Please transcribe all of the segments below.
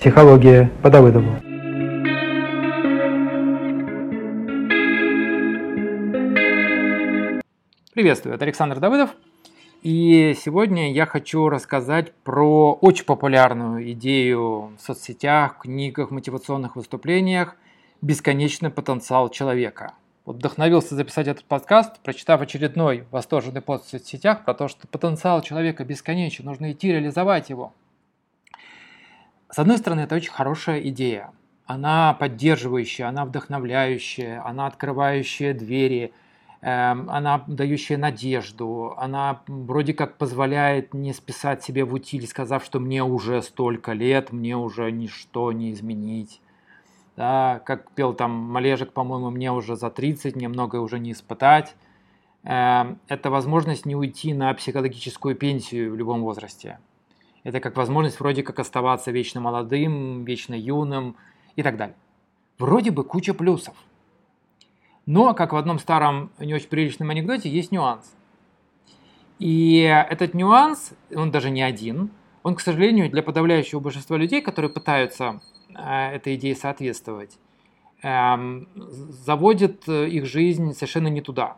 Психология по Давыдову. Приветствую, это Александр Давыдов. И сегодня я хочу рассказать про очень популярную идею в соцсетях, книгах, мотивационных выступлениях «Бесконечный потенциал человека». Вот вдохновился записать этот подкаст, прочитав очередной восторженный пост в соцсетях про то, что потенциал человека бесконечен, нужно идти реализовать его. С одной стороны, это очень хорошая идея. Она поддерживающая, она вдохновляющая, она открывающая двери, эм, она дающая надежду, она вроде как позволяет не списать себе в утиль, сказав, что мне уже столько лет, мне уже ничто не изменить да, как пел там Малежик, по-моему, мне уже за 30, мне многое уже не испытать. Эм, это возможность не уйти на психологическую пенсию в любом возрасте. Это как возможность вроде как оставаться вечно молодым, вечно юным и так далее. Вроде бы куча плюсов. Но, как в одном старом, не очень приличном анекдоте, есть нюанс. И этот нюанс, он даже не один, он, к сожалению, для подавляющего большинства людей, которые пытаются Э, этой идее соответствовать, эм, заводит э, их жизнь совершенно не туда.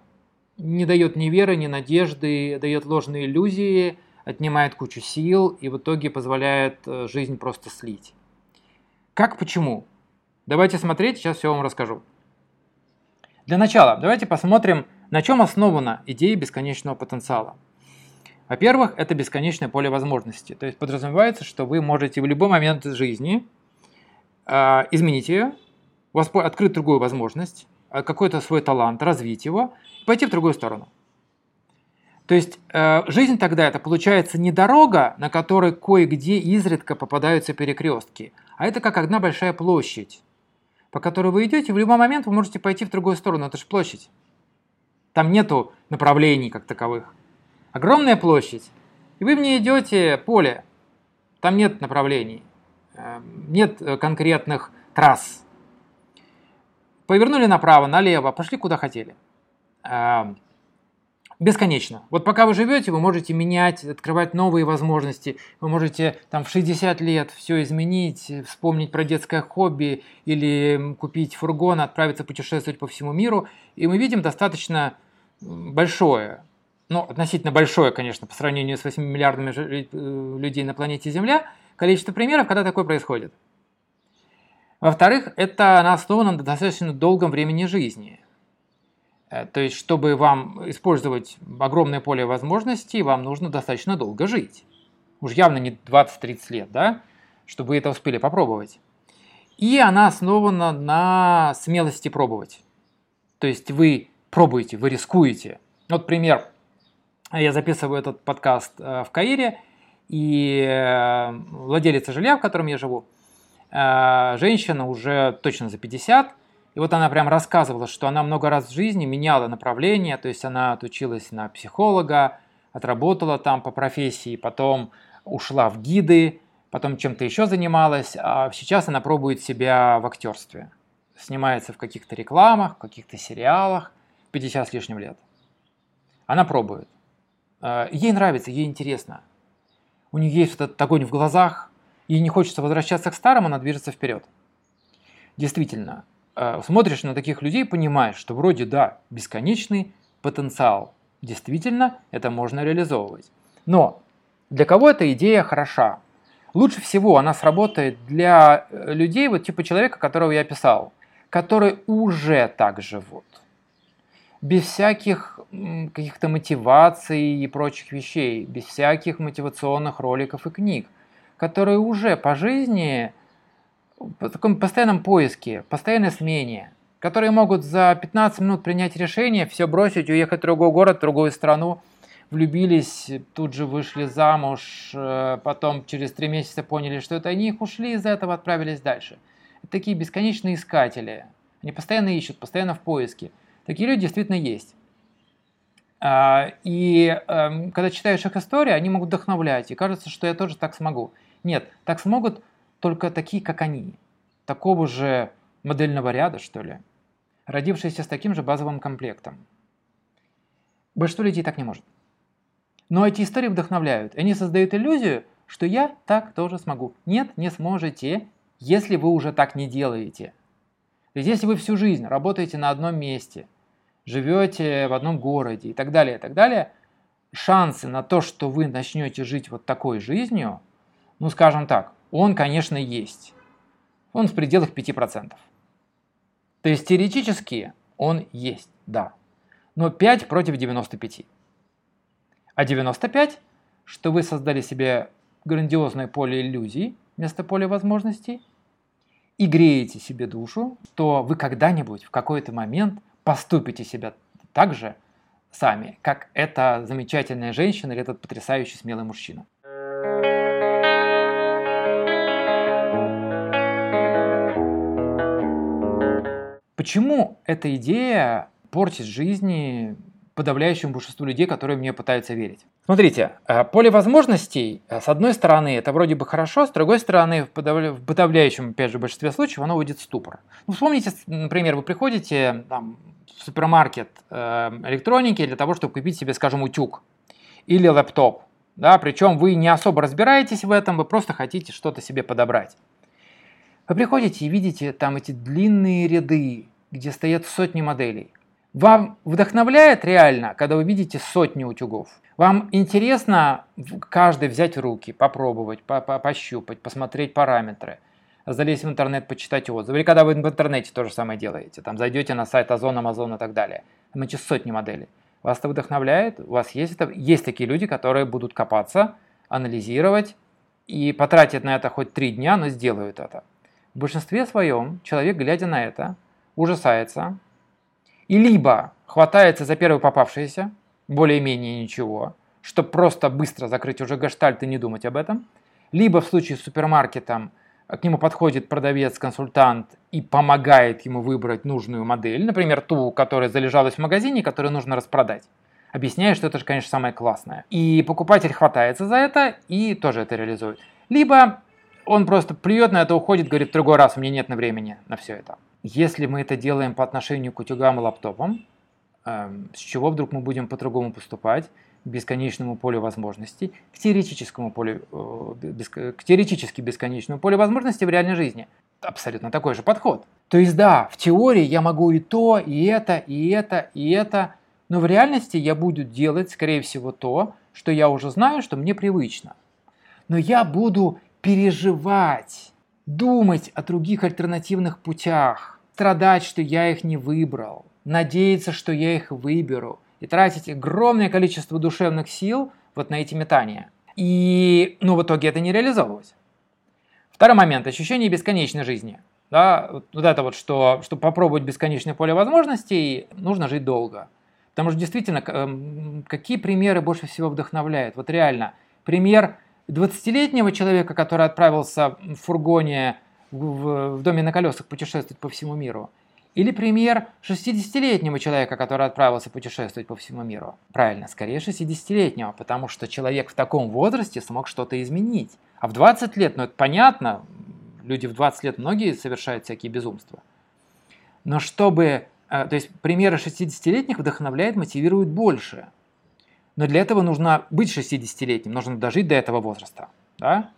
Не дает ни веры, ни надежды, дает ложные иллюзии, отнимает кучу сил и в итоге позволяет э, жизнь просто слить. Как, почему? Давайте смотреть, сейчас все вам расскажу. Для начала, давайте посмотрим, на чем основана идея бесконечного потенциала. Во-первых, это бесконечное поле возможностей. То есть подразумевается, что вы можете в любой момент жизни а, изменить ее, открыть другую возможность, а, какой-то свой талант, развить его, пойти в другую сторону. То есть э, жизнь тогда это получается не дорога, на которой кое-где изредка попадаются перекрестки, а это как одна большая площадь, по которой вы идете, в любой момент вы можете пойти в другую сторону, это же площадь. Там нету направлений как таковых. Огромная площадь, и вы в ней идете поле, там нет направлений. Эм, нет э, конкретных трасс. Повернули направо, налево, пошли куда хотели. Бесконечно. Вот пока вы живете, вы можете менять, открывать новые возможности. Вы можете там в 60 лет все изменить, вспомнить про детское хобби или купить фургон, отправиться путешествовать по всему миру. И мы видим достаточно большое, ну, относительно большое, конечно, по сравнению с 8 миллиардами э, людей на планете Земля – количество примеров, когда такое происходит. Во-вторых, это она основана на достаточно долгом времени жизни. Э, то есть, чтобы вам использовать огромное поле возможностей, вам нужно достаточно долго жить. Уж явно не 20-30 лет, да, чтобы вы это успели попробовать. И она основана на смелости пробовать. То есть вы пробуете, вы рискуете. Вот пример. Я записываю этот подкаст э, в Каире, и э, владелица жилья, в котором я живу, женщина уже точно за 50, и вот она прям рассказывала, что она много раз в жизни меняла направление, то есть она отучилась на психолога, отработала там по профессии, потом ушла в гиды, потом чем-то еще занималась, а сейчас она пробует себя в актерстве. Снимается в каких-то рекламах, в каких-то сериалах, 50 с лишним лет. Она пробует. Э, ей нравится, ей интересно у нее есть этот огонь в глазах, ей не хочется возвращаться к старому, она движется вперед. Действительно, смотришь на таких людей, понимаешь, что вроде да, бесконечный потенциал. Действительно, это можно реализовывать. Но для кого эта идея хороша? Лучше всего она сработает для э, людей, вот типа человека, которого я описал, которые уже так живут без всяких каких-то мотиваций и прочих вещей, без всяких мотивационных роликов и книг, которые уже по жизни в таком постоянном поиске, постоянной смене, которые могут за 15 минут принять решение, все бросить, уехать в другой город, в другую страну, влюбились, тут же вышли замуж, э, потом через три месяца поняли, что это они их ушли, из-за этого отправились дальше. Это такие бесконечные искатели. Они постоянно ищут, постоянно в поиске. Такие люди действительно есть. А, и эм, когда читаешь их истории, они могут вдохновлять, и кажется, что я тоже так смогу. Нет, так смогут только такие, как они. Такого же модельного ряда, что ли. Родившиеся с таким же базовым комплектом. Большинство людей так не может. Но эти истории вдохновляют. Они создают иллюзию, что я так тоже смогу. Нет, не сможете, если вы уже так не делаете. То есть если вы всю жизнь работаете на одном месте, живете в одном городе и так далее, и так далее, шансы на то, что вы начнете жить вот такой жизнью, ну скажем так, он, конечно, есть. Он в пределах 5%. То есть теоретически он есть, да. Но 5 против 95. А 95, что вы создали себе грандиозное поле иллюзий вместо поля возможностей и греете себе душу, то вы когда-нибудь в какой-то момент поступите себя так же сами, как эта замечательная женщина или этот потрясающий смелый мужчина. Почему эта идея портит жизни подавляющему большинству людей, которые мне пытаются верить? Смотрите, э, поле возможностей, э, с одной стороны, это вроде бы хорошо, с другой стороны, в, подавля... в подавляющем, опять же, большинстве случаев оно уйдет в ступор. Ну, вспомните, например, вы приходите там, в супермаркет э, электроники для того, чтобы купить себе, скажем, утюг или лэптоп. Да, причем вы не особо разбираетесь в этом, вы просто хотите что-то себе подобрать. Вы приходите и видите там эти длинные ряды, где стоят сотни моделей. Вам вдохновляет реально, когда вы видите сотни утюгов? Вам интересно каждый взять в руки, попробовать, по -по пощупать, посмотреть параметры, залезть в интернет, почитать отзывы. Или когда вы в интернете то же самое делаете, там зайдете на сайт Озон, Амазон и так далее. Там эти сотни моделей. Вас это вдохновляет? У вас есть это? Есть такие люди, которые будут копаться, анализировать и потратят на это хоть три дня, но сделают это. В большинстве своем человек, глядя на это, ужасается и либо хватается за первое попавшееся, более-менее ничего, чтобы просто быстро закрыть уже гештальт и не думать об этом, либо в случае с супермаркетом к нему подходит продавец, консультант и помогает ему выбрать нужную модель, например, ту, которая залежалась в магазине, которую нужно распродать. Объясняя, что это же, конечно, самое классное. И покупатель хватается за это и тоже это реализует. Либо он просто плюет на это, уходит, говорит, в другой раз у меня нет на времени на все это. Если мы это делаем по отношению к утюгам и лаптопам, эм, с чего вдруг мы будем по-другому поступать к бесконечному полю возможностей, к теоретическому полю, э, к теоретически бесконечному полю возможностей в реальной жизни? Абсолютно такой же подход. То есть да, в теории я могу и то, и это, и это, и это, но в реальности я буду делать, скорее всего, то, что я уже знаю, что мне привычно. Но я буду переживать думать о других альтернативных путях, страдать, что я их не выбрал, надеяться, что я их выберу, и тратить огромное количество душевных сил вот на эти метания. И, ну, в итоге это не реализовывалось. Второй момент – ощущение бесконечной жизни. Да, вот это вот, что, чтобы попробовать бесконечное поле возможностей, нужно жить долго. Потому что действительно, эм, какие примеры больше всего вдохновляют? Вот реально, пример 20-летнего человека, который отправился в фургоне в, в доме на колесах путешествовать по всему миру, или пример 60-летнего человека, который отправился путешествовать по всему миру? Правильно, скорее 60-летнего, потому что человек в таком возрасте смог что-то изменить. А в 20 лет, ну это понятно, люди в 20 лет многие совершают всякие безумства. Но чтобы, э, то есть примеры 60-летних вдохновляет, мотивирует больше – но для этого нужно быть 60-летним, нужно дожить до этого возраста. Да?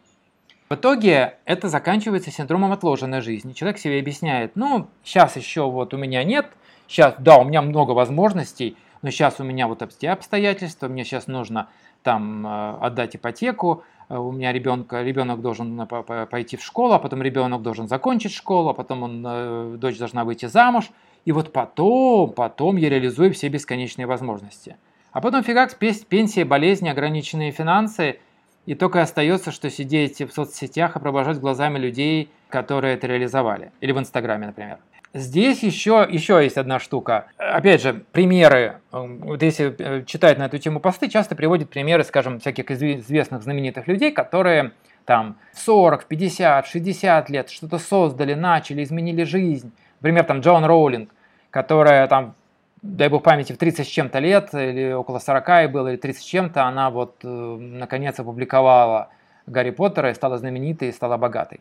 В итоге это заканчивается синдромом отложенной жизни. Человек себе объясняет, ну, сейчас еще вот у меня нет, сейчас, да, у меня много возможностей, но сейчас у меня вот те обстоятельства, мне сейчас нужно там э, отдать ипотеку, э, у меня ребенка, ребенок должен пойти в школу, а потом ребенок должен закончить школу, а потом он, э, дочь должна выйти замуж, и вот потом, потом я реализую все бесконечные возможности. А потом фигак, пенсия, болезни, ограниченные финансы, и только остается, что сидеть в соцсетях и провожать глазами людей, которые это реализовали. Или в Инстаграме, например. Здесь еще, еще есть одна штука. Опять же, примеры. Вот если э, читать на эту тему посты, часто приводят примеры, скажем, всяких известных знаменитых людей, которые там 40, 50, 60 лет что-то создали, начали, изменили жизнь. Например, там Джон Роулинг, которая там дай бог памяти, в 30 с чем-то лет, или около 40 ей было, или 30 с чем-то, она вот э, наконец опубликовала Гарри Поттера и стала знаменитой, и стала богатой.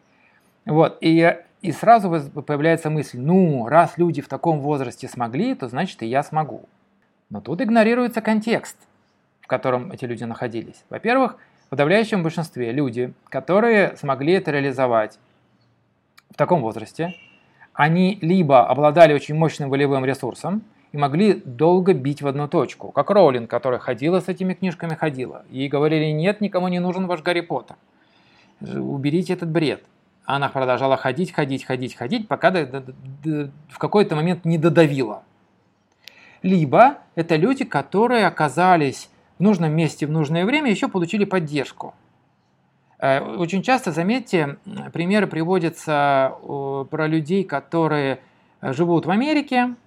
Вот, и, и сразу появляется мысль, ну, раз люди в таком возрасте смогли, то значит и я смогу. Но тут игнорируется контекст, в котором эти люди находились. Во-первых, подавляющем большинстве люди, которые смогли это реализовать в таком возрасте, они либо обладали очень мощным волевым ресурсом и могли долго бить в одну точку, как Роулинг, которая ходила с этими книжками, ходила. Ей говорили, нет, никому не нужен ваш Гарри Поттер. Уберите этот бред. Она продолжала ходить, ходить, ходить, ходить, пока до, до, до, в какой-то момент не додавила. Либо это люди, которые оказались в нужном месте в нужное время, еще получили поддержку. Э, очень часто, заметьте, примеры приводятся про людей, которые живут в Америке, э,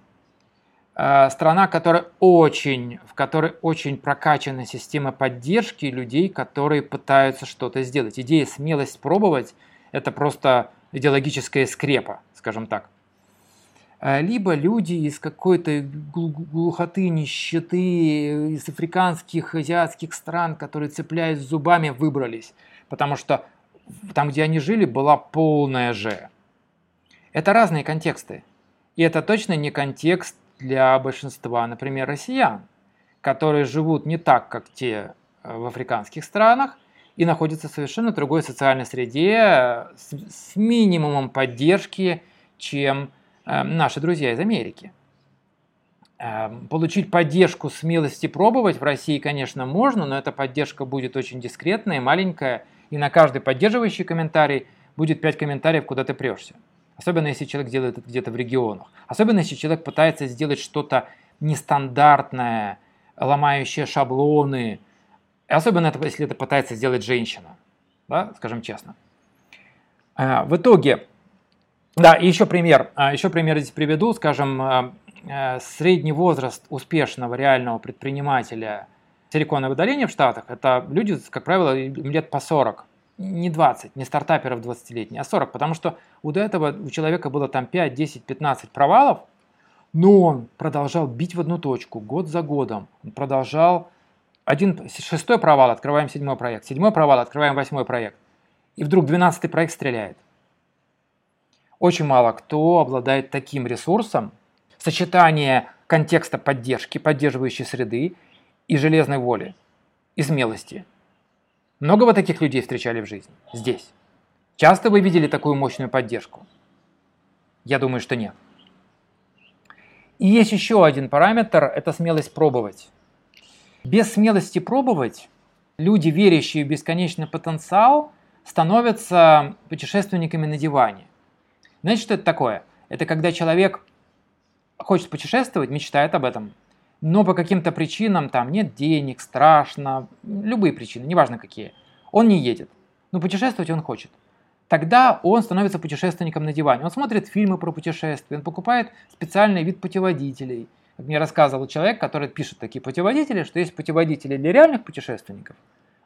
страна, которая очень, в которой очень прокачана система поддержки людей, которые пытаются что-то сделать. Идея смелость пробовать – это просто идеологическая скрепа, скажем так. Э, либо люди из какой-то глухоты, нищеты, из африканских, азиатских стран, которые цепляясь зубами, выбрались – потому что там, где они жили, была полная же. Это разные контексты. И это точно не контекст для большинства, например, россиян, которые живут не так, как те э, в африканских странах, и находятся в совершенно другой социальной среде э, с, с минимумом поддержки, чем э, наши друзья из Америки. Э, получить поддержку смелости пробовать в России, конечно, можно, но эта поддержка будет очень дискретная, маленькая, и на каждый поддерживающий комментарий будет 5 комментариев, куда ты прешься. Особенно если человек делает это где-то в регионах. Особенно если человек пытается сделать что-то нестандартное, ломающее шаблоны. И особенно это, если это пытается сделать женщина. Да, скажем честно. А, в итоге, да, и еще пример. А, еще пример здесь приведу. Скажем, а, средний возраст успешного реального предпринимателя силиконовой долине в Штатах, это люди, как правило, лет по 40. Не 20, не стартаперов 20-летних, а 40. Потому что у до этого у человека было там 5, 10, 15 провалов, но он продолжал бить в одну точку год за годом. Он продолжал один, шестой провал, открываем седьмой проект, седьмой провал, открываем восьмой проект. И вдруг двенадцатый проект стреляет. Очень мало кто обладает таким ресурсом, сочетание контекста поддержки, поддерживающей среды и железной воли, и смелости. Много вы таких людей встречали в жизни? Здесь. Часто вы видели такую мощную поддержку? Я думаю, что нет. И есть еще один параметр – это смелость пробовать. Без смелости пробовать люди, верящие в бесконечный потенциал, становятся путешественниками на диване. Знаете, что это такое? Это когда человек хочет путешествовать, мечтает об этом, но по каким-то причинам там нет денег, страшно, любые причины, неважно какие, он не едет. Но путешествовать он хочет. Тогда он становится путешественником на диване. Он смотрит фильмы про путешествия, он покупает специальный вид путеводителей. Как мне рассказывал человек, который пишет такие путеводители, что есть путеводители для реальных путешественников.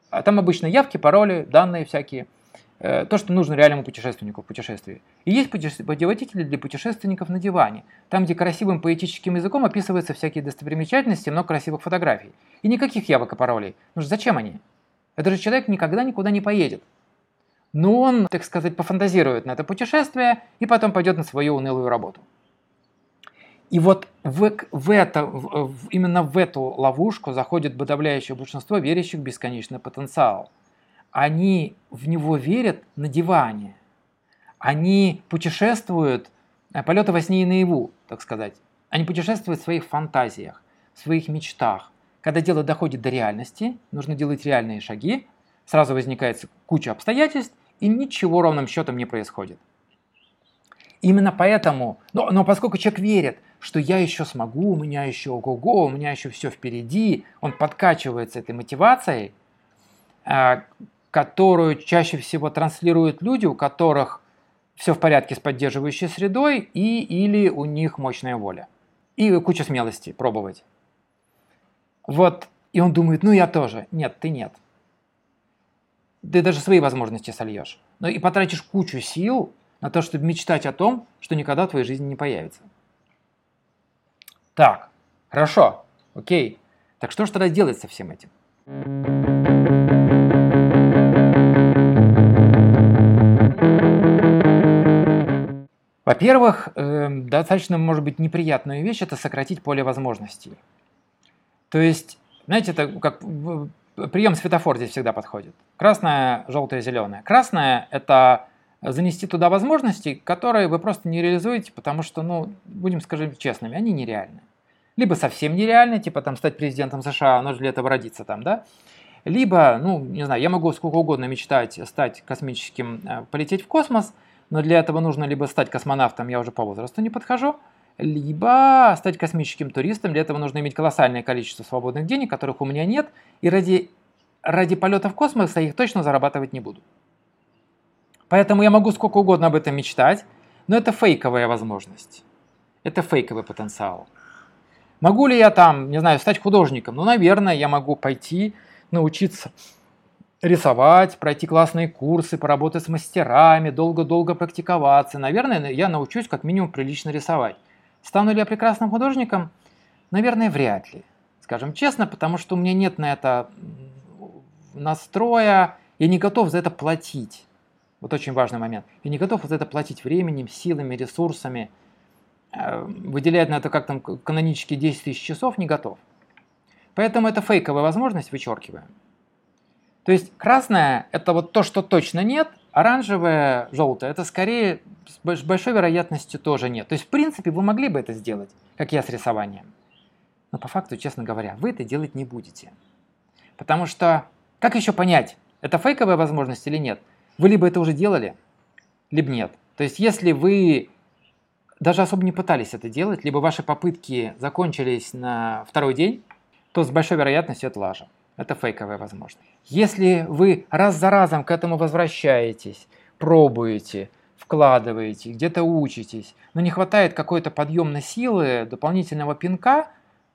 А там обычно явки, пароли, данные всякие – то, что нужно реальному путешественнику в путешествии. И есть путеводители для путешественников на диване, там, где красивым поэтическим языком описываются всякие достопримечательности, много красивых фотографий. И никаких явок и паролей. Ну зачем они? Это же человек никогда никуда не поедет. Но он, так сказать, пофантазирует на это путешествие и потом пойдет на свою унылую работу. И вот в, в это, в, именно в эту ловушку заходит подавляющее большинство верящих в бесконечный потенциал – они в него верят на диване. Они путешествуют, э, полеты во сне и наяву, так сказать. Они путешествуют в своих фантазиях, в своих мечтах. Когда дело доходит до реальности, нужно делать реальные шаги, сразу возникает куча обстоятельств, и ничего ровным счетом не происходит. Именно поэтому, но, но поскольку человек верит, что я еще смогу, у меня еще ого-го, у меня еще все впереди, он подкачивается этой мотивацией, э, которую чаще всего транслируют люди, у которых все в порядке с поддерживающей средой и или у них мощная воля. И куча смелости пробовать. Вот, и он думает, ну я тоже. Нет, ты нет. Ты даже свои возможности сольешь. Но и потратишь кучу сил на то, чтобы мечтать о том, что никогда в твоей жизни не появится. Так, хорошо, окей. Так что же тогда делать со всем этим? Во-первых, эм, достаточно, может быть, неприятная вещь – это сократить поле возможностей. То есть, знаете, это как прием светофор здесь всегда подходит. Красное, желтое, зеленое. Красное – это занести туда возможности, которые вы просто не реализуете, потому что, ну, будем скажем честными, они нереальны. Либо совсем нереальны, типа там стать президентом США, нужно для этого родиться там, да? Либо, ну, не знаю, я могу сколько угодно мечтать стать космическим, э, полететь в космос, но для этого нужно либо стать космонавтом, я уже по возрасту не подхожу, либо стать космическим туристом. Для этого нужно иметь колоссальное количество свободных денег, которых у меня нет, и ради, ради полета в космос я их точно зарабатывать не буду. Поэтому я могу сколько угодно об этом мечтать, но это фейковая возможность. Это фейковый потенциал. Могу ли я там, не знаю, стать художником? Ну, наверное, я могу пойти научиться рисовать, пройти классные курсы, поработать с мастерами, долго-долго практиковаться. Наверное, я научусь как минимум прилично рисовать. Стану ли я прекрасным художником? Наверное, вряд ли. Скажем честно, потому что у меня нет на это настроя, я не готов за это платить. Вот очень важный момент. Я не готов за это платить временем, силами, ресурсами. Э, выделять на это как там канонически 10 тысяч часов не готов. Поэтому это фейковая возможность вычеркиваем. То есть красное – это вот то, что точно нет, оранжевое, желтое – это скорее с большой вероятностью тоже нет. То есть, в принципе, вы могли бы это сделать, как я с рисованием. Но по факту, честно говоря, вы это делать не будете. Потому что, как еще понять, это фейковая возможность или нет? Вы либо это уже делали, либо нет. То есть, если вы даже особо не пытались это делать, либо ваши попытки закончились на второй день, то с большой вероятностью это лажа. Это фейковая возможность. Если вы раз за разом к этому возвращаетесь, пробуете, вкладываете, где-то учитесь, но не хватает какой-то подъемной силы, дополнительного пинка,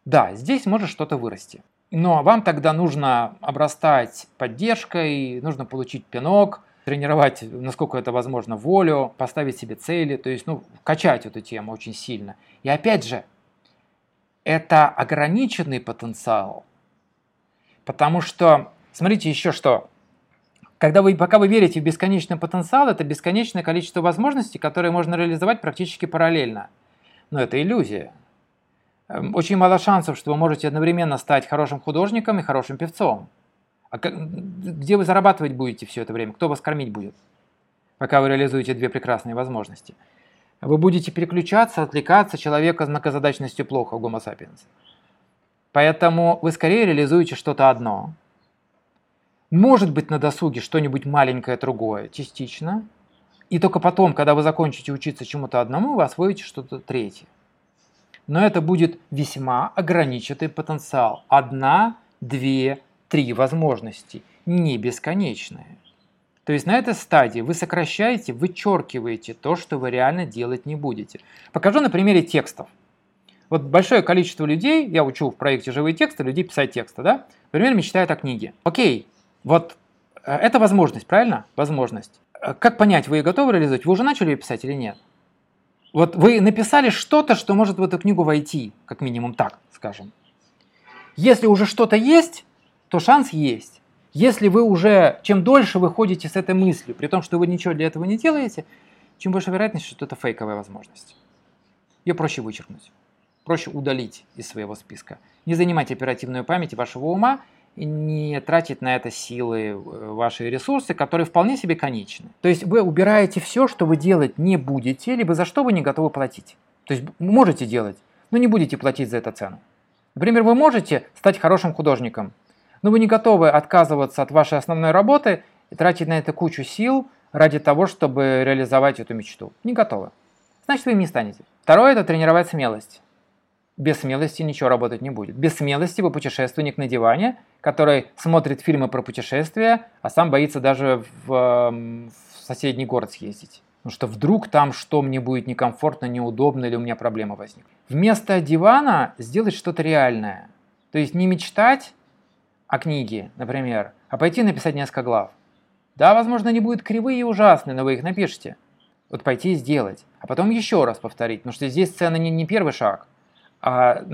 да, здесь может что-то вырасти. Но вам тогда нужно обрастать поддержкой, нужно получить пинок, тренировать, насколько это возможно, волю, поставить себе цели, то есть, ну, качать эту тему очень сильно. И опять же, это ограниченный потенциал, Потому что, смотрите еще что, когда вы, пока вы верите в бесконечный потенциал, это бесконечное количество возможностей, которые можно реализовать практически параллельно. Но это иллюзия. Эм, очень мало шансов, что вы можете одновременно стать хорошим художником и хорошим певцом. А где вы зарабатывать будете все это время? Кто вас кормить будет? Пока вы реализуете две прекрасные возможности. Вы будете переключаться, отвлекаться человека с многозадачностью плохо, гомо sapiens. Поэтому вы скорее реализуете что-то одно. Может быть на досуге что-нибудь маленькое другое, частично. И только потом, когда вы закончите учиться чему-то одному, вы освоите что-то третье. Но это будет весьма ограниченный потенциал. Одна, две, три возможности, не бесконечные. То есть на этой стадии вы сокращаете, вычеркиваете то, что вы реально делать не будете. Покажу на примере текстов. Вот большое количество людей, я учу в проекте «Живые тексты» людей писать тексты, да, например, мечтают о книге. Окей, вот э, это возможность, правильно? Возможность. Э, как понять, вы ее готовы реализовать? Вы уже начали ее писать или нет? Вот вы написали что-то, что может в эту книгу войти, как минимум так, скажем. Если уже что-то есть, то шанс есть. Если вы уже, чем дольше вы ходите с этой мыслью, при том, что вы ничего для этого не делаете, чем больше вероятность, что это фейковая возможность. Ее проще вычеркнуть проще удалить из своего списка. Не занимать оперативную память вашего ума не тратить на это силы, э, ваши ресурсы, которые вполне себе конечны. То есть вы убираете все, что вы делать не будете, либо за что вы не готовы платить. То есть можете делать, но не будете платить за это цену. Например, вы можете стать хорошим художником, но вы не готовы отказываться от вашей основной работы и тратить на это кучу сил ради того, чтобы реализовать эту мечту. Не готовы. Значит, вы им не станете. Второе – это тренировать смелость. Без смелости ничего работать не будет. Без смелости вы путешественник на диване, который смотрит фильмы про путешествия, а сам боится даже в, в соседний город съездить. Потому что вдруг там что мне будет некомфортно, неудобно или у меня проблема возникнет. Вместо дивана сделать что-то реальное. То есть не мечтать о книге, например, а пойти написать несколько глав. Да, возможно, они будут кривые и ужасные, но вы их напишите. Вот пойти и сделать. А потом еще раз повторить. Потому что здесь цена не, не первый шаг а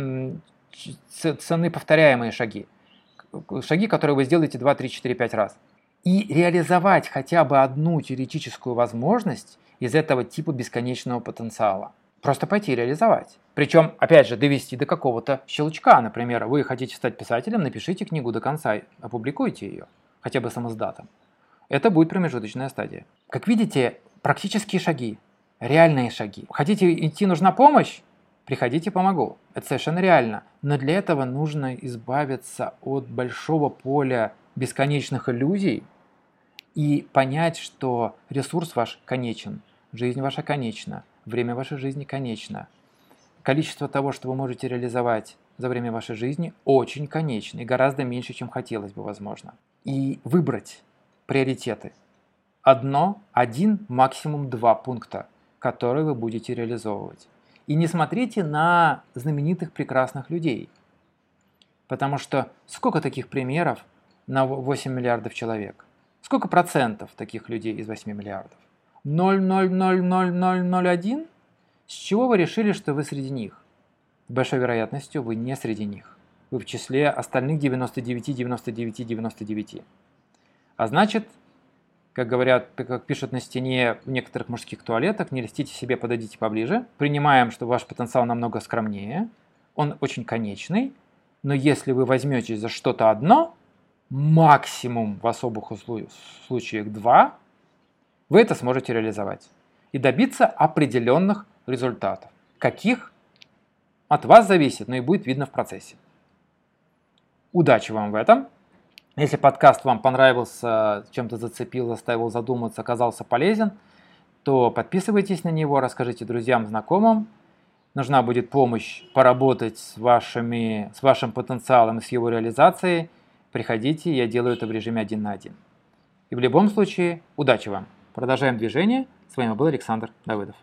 цены повторяемые шаги. Шаги, которые вы сделаете 2, 3, 4, 5 раз. И реализовать хотя бы одну теоретическую возможность из этого типа бесконечного потенциала. просто пойти реализовать. Причем, опять же, довести до какого-то щелчка. Например, вы хотите стать писателем, напишите книгу до конца, опубликуйте ее, хотя бы самоздатом. Это будет промежуточная стадия. Как видите, практические шаги, реальные шаги. Хотите идти, нужна помощь? Приходите, помогу. Это совершенно реально. Но для этого нужно избавиться от большого поля бесконечных иллюзий и понять, что ресурс ваш конечен, жизнь ваша конечна, время вашей жизни конечно. Количество того, что вы можете реализовать за время вашей жизни, очень конечно и гораздо меньше, чем хотелось бы, возможно. И выбрать приоритеты. Одно, один, максимум два пункта, которые вы будете реализовывать. И не смотрите на знаменитых прекрасных людей. Потому что сколько таких примеров на 8 миллиардов человек? Сколько процентов таких людей из 8 миллиардов? 0,00001? С чего вы решили, что вы среди них? С большой вероятностью вы не среди них. Вы в числе остальных 99, 99, 99. А значит, как говорят, как пишут на стене в некоторых мужских туалетах, не льстите себе, подойдите поближе. Принимаем, что ваш потенциал намного скромнее, он очень конечный, но если вы возьметесь за что-то одно, максимум в особых случаях два, вы это сможете реализовать и добиться определенных результатов. Каких? От вас зависит, но и будет видно в процессе. Удачи вам в этом! Если подкаст вам понравился, чем-то зацепил, заставил задуматься, оказался полезен, то подписывайтесь на него, расскажите друзьям, знакомым. Нужна будет помощь поработать с, вашими, с вашим потенциалом и с его реализацией. Приходите, я делаю это в режиме один на один. И в любом случае, удачи вам! Продолжаем движение. С вами был Александр Давыдов.